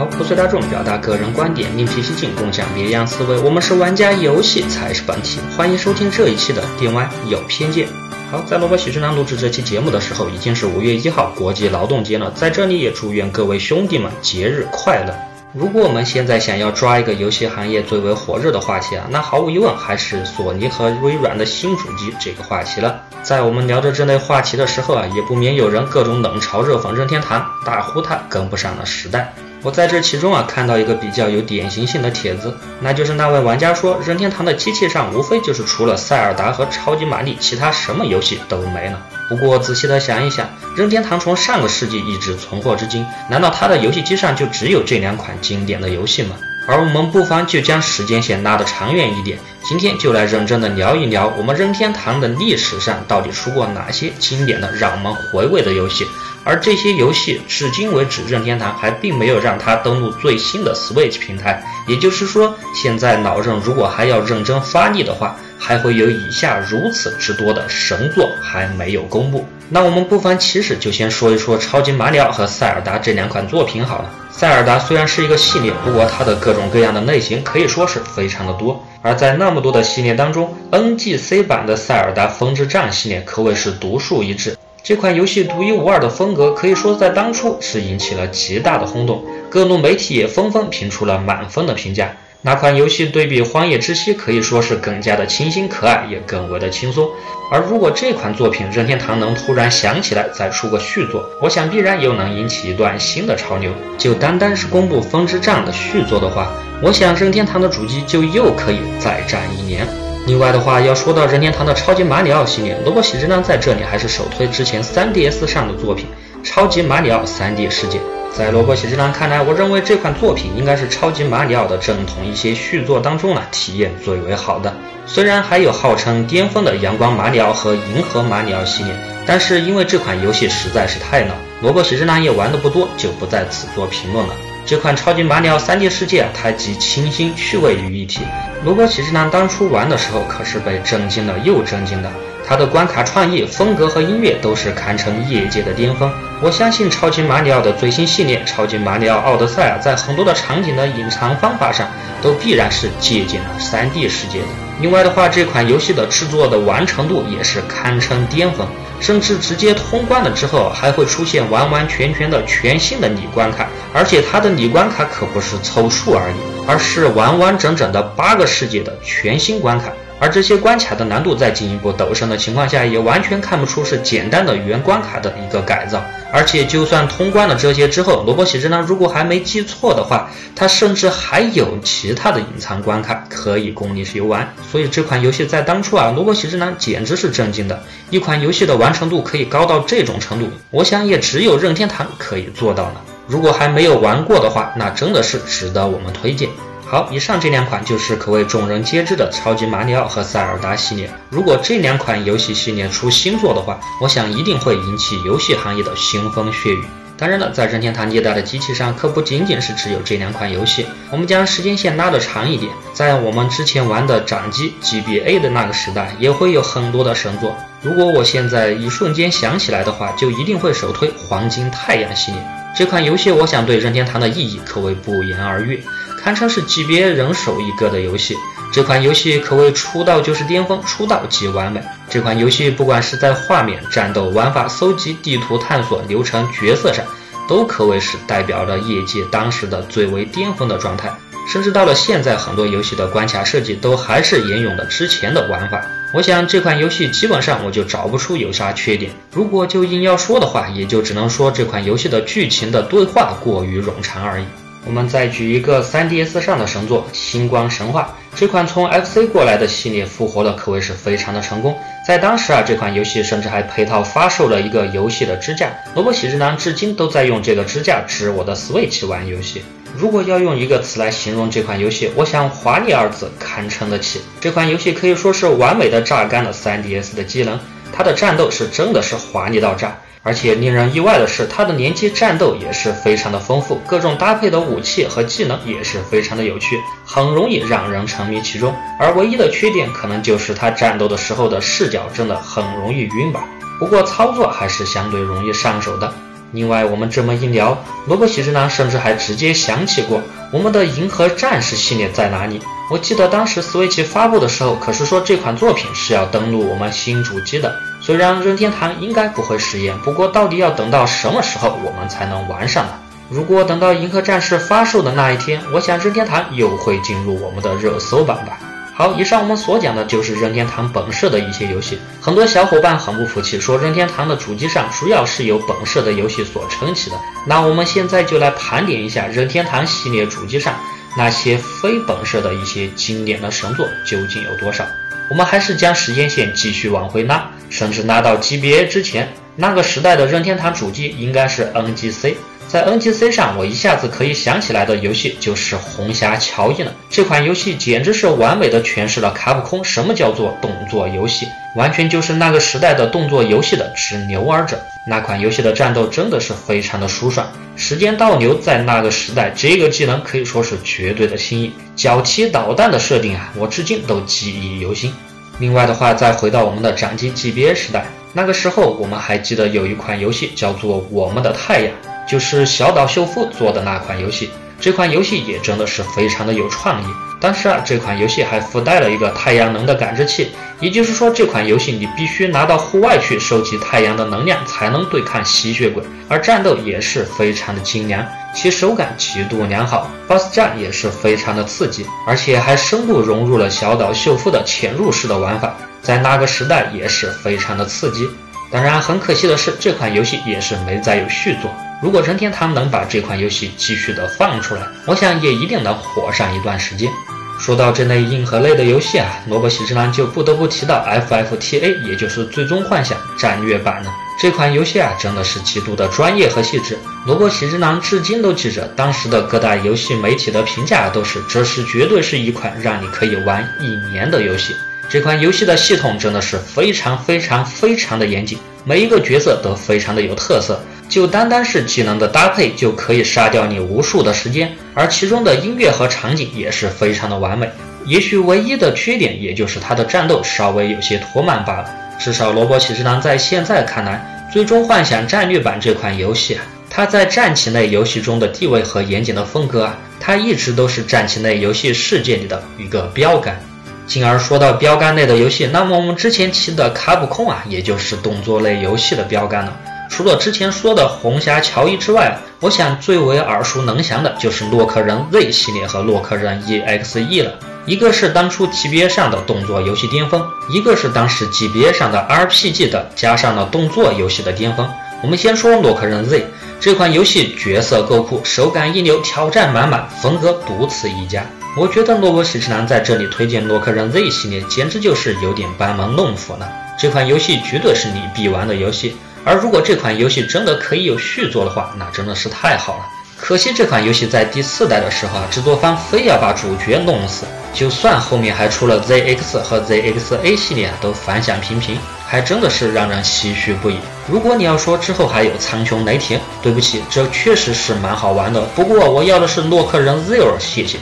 好，不随大众，表达个人观点，另辟蹊径，共享别样思维。我们是玩家，游戏才是本体。欢迎收听这一期的《电玩有偏见》。好，在萝卜喜之郎录制这期节目的时候，已经是五月一号，国际劳动节了。在这里也祝愿各位兄弟们节日快乐。如果我们现在想要抓一个游戏行业最为火热的话题啊，那毫无疑问还是索尼和微软的新主机这个话题了。在我们聊着这类话题的时候啊，也不免有人各种冷嘲热讽任天堂，大呼他跟不上了时代。我在这其中啊看到一个比较有典型性的帖子，那就是那位玩家说，任天堂的机器上无非就是除了塞尔达和超级玛丽，其他什么游戏都没了。不过仔细的想一想，任天堂从上个世纪一直存活至今，难道它的游戏机上就只有这两款经典的游戏吗？而我们不妨就将时间线拉得长远一点，今天就来认真的聊一聊我们任天堂的历史上到底出过哪些经典的让我们回味的游戏。而这些游戏至今为止，任天堂还并没有让它登陆最新的 Switch 平台。也就是说，现在老任如果还要认真发力的话，还会有以下如此之多的神作还没有公布。那我们不妨起始就先说一说超级马里奥和塞尔达这两款作品好了。塞尔达虽然是一个系列，不过它的各种各样的类型可以说是非常的多。而在那么多的系列当中，NGC 版的塞尔达风之杖系列可谓是独树一帜。这款游戏独一无二的风格，可以说在当初是引起了极大的轰动，各路媒体也纷纷评出了满分的评价。那款游戏对比《荒野之息》可以说是更加的清新可爱，也更为的轻松。而如果这款作品任天堂能突然想起来再出个续作，我想必然又能引起一段新的潮流。就单单是公布《风之杖》的续作的话，我想任天堂的主机就又可以再战一年。另外的话，要说到任天堂的超级马里奥系列，萝卜喜之郎在这里还是首推之前 3DS 上的作品《超级马里奥 3D 世界》。在萝卜喜之郎看来，我认为这款作品应该是超级马里奥的正统一些续作当中呢体验最为好的。虽然还有号称巅峰的阳光马里奥和银河马里奥系列，但是因为这款游戏实在是太老，萝卜喜之郎也玩的不多，就不在此做评论了。这款超级马里奥 3D 世界，它集清新趣味于一体。萝卜喜之郎当初玩的时候可是被震惊了又震惊的，它的关卡创意、风格和音乐都是堪称业界的巅峰。我相信超级马里奥的最新系列《超级马里奥奥德赛》啊，在很多的场景的隐藏方法上，都必然是借鉴了 3D 世界的。另外的话，这款游戏的制作的完成度也是堪称巅峰。甚至直接通关了之后，还会出现完完全全的全新的拟关卡，而且它的拟关卡可不是凑数而已，而是完完整整的八个世界的全新关卡。而这些关卡的难度在进一步陡升的情况下，也完全看不出是简单的原关卡的一个改造。而且，就算通关了这些之后，萝卜喜之郎如果还没记错的话，它甚至还有其他的隐藏关卡可以供你游玩。所以这款游戏在当初啊，萝卜喜之郎简直是震惊的。一款游戏的完成度可以高到这种程度，我想也只有任天堂可以做到了。如果还没有玩过的话，那真的是值得我们推荐。好，以上这两款就是可谓众人皆知的超级马里奥和塞尔达系列。如果这两款游戏系列出新作的话，我想一定会引起游戏行业的腥风血雨。当然了，在任天堂历代的机器上，可不仅仅是只有这两款游戏。我们将时间线拉得长一点，在我们之前玩的掌机 GBA 的那个时代，也会有很多的神作。如果我现在一瞬间想起来的话，就一定会首推黄金太阳系列这款游戏。我想对任天堂的意义可谓不言而喻。堪称是级别人手一个的游戏，这款游戏可谓出道就是巅峰，出道即完美。这款游戏不管是在画面、战斗、玩法、搜集、地图探索、流程、角色上，都可谓是代表了业界当时的最为巅峰的状态。甚至到了现在，很多游戏的关卡设计都还是沿用了之前的玩法。我想这款游戏基本上我就找不出有啥缺点。如果就硬要说的话，也就只能说这款游戏的剧情的对话过于冗长而已。我们再举一个 3DS 上的神作《星光神话》，这款从 FC 过来的系列复活的可谓是非常的成功。在当时啊，这款游戏甚至还配套发售了一个游戏的支架。萝卜喜之郎至今都在用这个支架支我的 Switch 玩游戏。如果要用一个词来形容这款游戏，我想“华丽”二字堪称得起。这款游戏可以说是完美的榨干了 3DS 的机能，它的战斗是真的是华丽到炸。而且令人意外的是，它的联机战斗也是非常的丰富，各种搭配的武器和技能也是非常的有趣，很容易让人沉迷其中。而唯一的缺点可能就是它战斗的时候的视角真的很容易晕吧。不过操作还是相对容易上手的。另外，我们这么一聊，萝卜喜之郎甚至还直接想起过我们的《银河战士》系列在哪里。我记得当时 Switch 发布的时候，可是说这款作品是要登录我们新主机的。虽然任天堂应该不会食言，不过到底要等到什么时候我们才能玩上呢？如果等到《银河战士》发售的那一天，我想任天堂又会进入我们的热搜榜吧。好，以上我们所讲的就是任天堂本社的一些游戏。很多小伙伴很不服气，说任天堂的主机上主要是由本社的游戏所撑起的。那我们现在就来盘点一下任天堂系列主机上那些非本社的一些经典的神作究竟有多少。我们还是将时间线继续往回拉，甚至拉到 GBA 之前，那个时代的任天堂主机应该是 NGC。在 NGC 上，我一下子可以想起来的游戏就是《红霞乔伊》了。这款游戏简直是完美的诠释了卡普空什么叫做动作游戏，完全就是那个时代的动作游戏的直牛耳者。那款游戏的战斗真的是非常的舒爽，时间倒流在那个时代，这个技能可以说是绝对的新颖。脚踢导弹的设定啊，我至今都记忆犹新。另外的话，再回到我们的掌机 GBA 时代，那个时候我们还记得有一款游戏叫做《我们的太阳》。就是小岛秀夫做的那款游戏，这款游戏也真的是非常的有创意。但是啊，这款游戏还附带了一个太阳能的感知器，也就是说，这款游戏你必须拿到户外去收集太阳的能量，才能对抗吸血鬼。而战斗也是非常的精良，其手感极度良好，BOSS 战也是非常的刺激，而且还深度融入了小岛秀夫的潜入式的玩法，在那个时代也是非常的刺激。当然，很可惜的是，这款游戏也是没再有续作。如果任天堂能把这款游戏继续的放出来，我想也一定能火上一段时间。说到这类硬核类的游戏啊，萝卜喜之郎就不得不提到 FFTA，也就是最终幻想战略版了。这款游戏啊，真的是极度的专业和细致。萝卜喜之郎至今都记着当时的各大游戏媒体的评价，都是这是绝对是一款让你可以玩一年的游戏。这款游戏的系统真的是非常非常非常的严谨，每一个角色都非常的有特色。就单单是技能的搭配就可以杀掉你无数的时间，而其中的音乐和场景也是非常的完美。也许唯一的缺点也就是它的战斗稍微有些拖慢罢了。至少《萝卜骑士郎在现在看来，《最终幻想战略版》这款游戏啊，它在战棋类游戏中的地位和严谨的风格啊，它一直都是战棋类游戏世界里的一个标杆。进而说到标杆类的游戏，那么我们之前提的卡普空啊，也就是动作类游戏的标杆了。除了之前说的红霞乔伊之外，我想最为耳熟能详的就是洛克人 Z 系列和洛克人 EXE 了。一个是当初 GBA 上的动作游戏巅峰，一个是当时 GBA 上的 RPG 的加上了动作游戏的巅峰。我们先说洛克人 Z 这款游戏，角色够酷，手感一流，挑战满满，风格独此一家。我觉得萝卜喜之郎在这里推荐洛克人 Z 系列，简直就是有点班门弄斧了。这款游戏绝对是你必玩的游戏。而如果这款游戏真的可以有续作的话，那真的是太好了。可惜这款游戏在第四代的时候啊，制作方非要把主角弄死。就算后面还出了 ZX 和 ZXA 系列，都反响平平，还真的是让人唏嘘不已。如果你要说之后还有苍穹雷霆，对不起，这确实是蛮好玩的。不过我要的是洛克人 Zero，谢谢。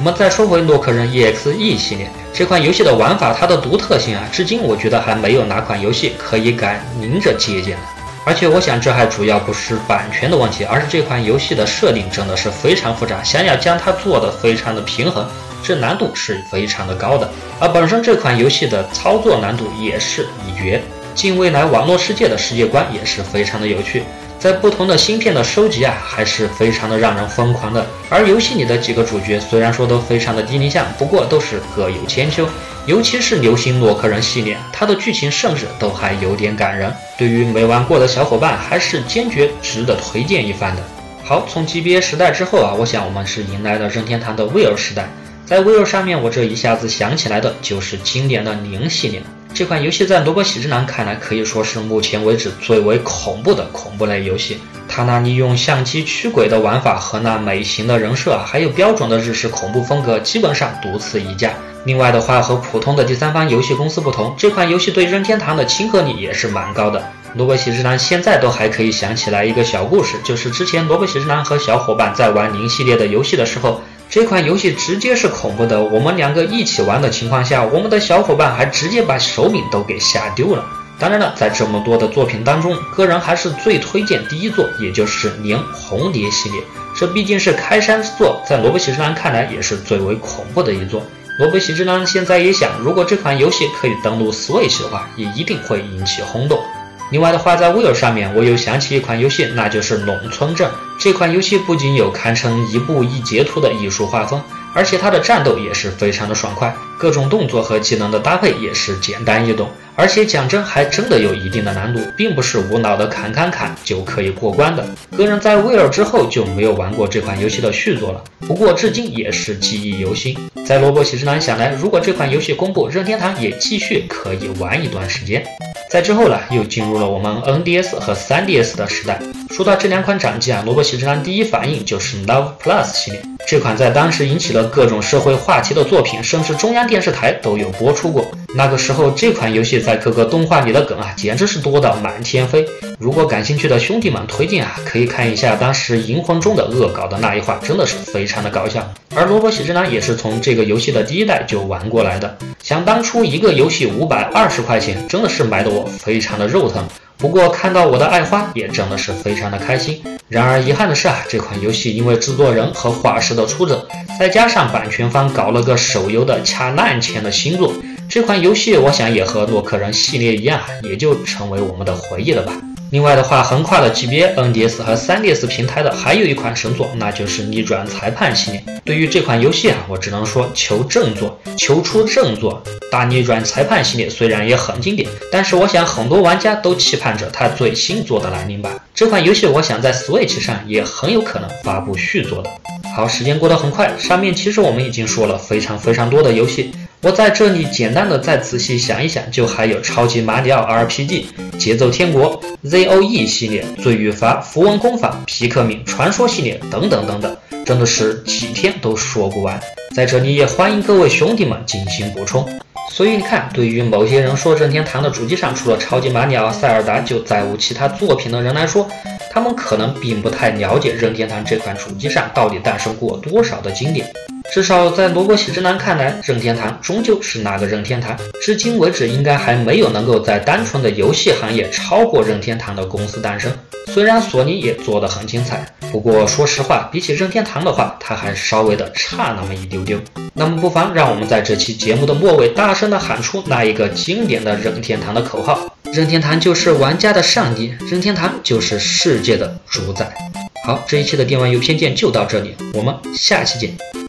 我们再说回洛克人 EXE 系列。这款游戏的玩法，它的独特性啊，至今我觉得还没有哪款游戏可以敢明着借鉴的。而且我想，这还主要不是版权的问题，而是这款游戏的设定真的是非常复杂，想要将它做得非常的平衡，这难度是非常的高的。而本身这款游戏的操作难度也是一绝，近未来网络世界的世界观也是非常的有趣。在不同的芯片的收集啊，还是非常的让人疯狂的。而游戏里的几个主角虽然说都非常的低龄向，不过都是各有千秋。尤其是流星洛克人系列，它的剧情甚至都还有点感人。对于没玩过的小伙伴，还是坚决值得推荐一番的。好，从 GBA 时代之后啊，我想我们是迎来了任天堂的 Wii 时代。在 Wii 上面，我这一下子想起来的就是经典的零系列。这款游戏在萝卜喜之郎看来可以说是目前为止最为恐怖的恐怖类游戏。它那利用相机驱鬼的玩法和那美型的人设，还有标准的日式恐怖风格，基本上独此一家。另外的话，和普通的第三方游戏公司不同，这款游戏对任天堂的亲和力也是蛮高的。萝卜喜之郎现在都还可以想起来一个小故事，就是之前萝卜喜之郎和小伙伴在玩零系列的游戏的时候。这款游戏直接是恐怖的，我们两个一起玩的情况下，我们的小伙伴还直接把手柄都给吓丢了。当然了，在这么多的作品当中，个人还是最推荐第一座，也就是《年红蝶》系列。这毕竟是开山之作，在罗伯喜之男看来也是最为恐怖的一座。罗伯喜之男现在也想，如果这款游戏可以登陆 Switch 的话，也一定会引起轰动。另外的话，在 Wii 上面，我又想起一款游戏，那就是《农村镇》。这款游戏不仅有堪称一步一截图的艺术画风。而且它的战斗也是非常的爽快，各种动作和技能的搭配也是简单易懂，而且讲真还真的有一定的难度，并不是无脑的砍砍砍就可以过关的。个人在威尔之后就没有玩过这款游戏的续作了，不过至今也是记忆犹新。在萝卜喜之男想来，如果这款游戏公布，任天堂也继续可以玩一段时间。在之后呢，又进入了我们 NDS 和 3DS 的时代。说到这两款掌机啊，萝卜喜之郎第一反应就是 Love Plus 系列。这款在当时引起了各种社会话题的作品，甚至中央电视台都有播出过。那个时候，这款游戏在各个动画里的梗啊，简直是多到满天飞。如果感兴趣的兄弟们推荐啊，可以看一下当时《银魂》中的恶搞的那一话，真的是非常的搞笑。而萝卜喜之郎也是从这个游戏的第一代就玩过来的。想当初一个游戏五百二十块钱，真的是买的我非常的肉疼。不过看到我的爱花也真的是非常的开心。然而遗憾的是啊，这款游戏因为制作人和画师的出走，再加上版权方搞了个手游的掐烂钱的新作，这款游戏我想也和洛克人系列一样，也就成为我们的回忆了吧。另外的话，横跨了级别 NDS 和 3DS 平台的还有一款神作，那就是逆转裁判系列。对于这款游戏啊，我只能说求正作，求出正作。大逆转裁判系列虽然也很经典，但是我想很多玩家都期盼着它最新作的来临吧。这款游戏我想在 Switch 上也很有可能发布续作的。好，时间过得很快，上面其实我们已经说了非常非常多的游戏。我在这里简单的再仔细想一想，就还有超级马里奥 RPG、节奏天国、ZOE 系列、罪与罚、符文工坊、皮克敏传说系列等等等等，真的是几天都说不完。在这里也欢迎各位兄弟们进行补充。所以你看，对于某些人说任天堂的主机上除了超级马里奥、塞尔达就再无其他作品的人来说，他们可能并不太了解任天堂这款主机上到底诞生过多少的经典。至少在罗伯喜之男看来，任天堂终究是那个任天堂，至今为止应该还没有能够在单纯的游戏行业超过任天堂的公司诞生。虽然索尼也做得很精彩，不过说实话，比起任天堂的话，它还稍微的差那么一丢丢。那么不妨让我们在这期节目的末尾大声的喊出那一个经典的任天堂的口号：任天堂就是玩家的上帝，任天堂就是世界的主宰。好，这一期的电玩游偏见就到这里，我们下期见。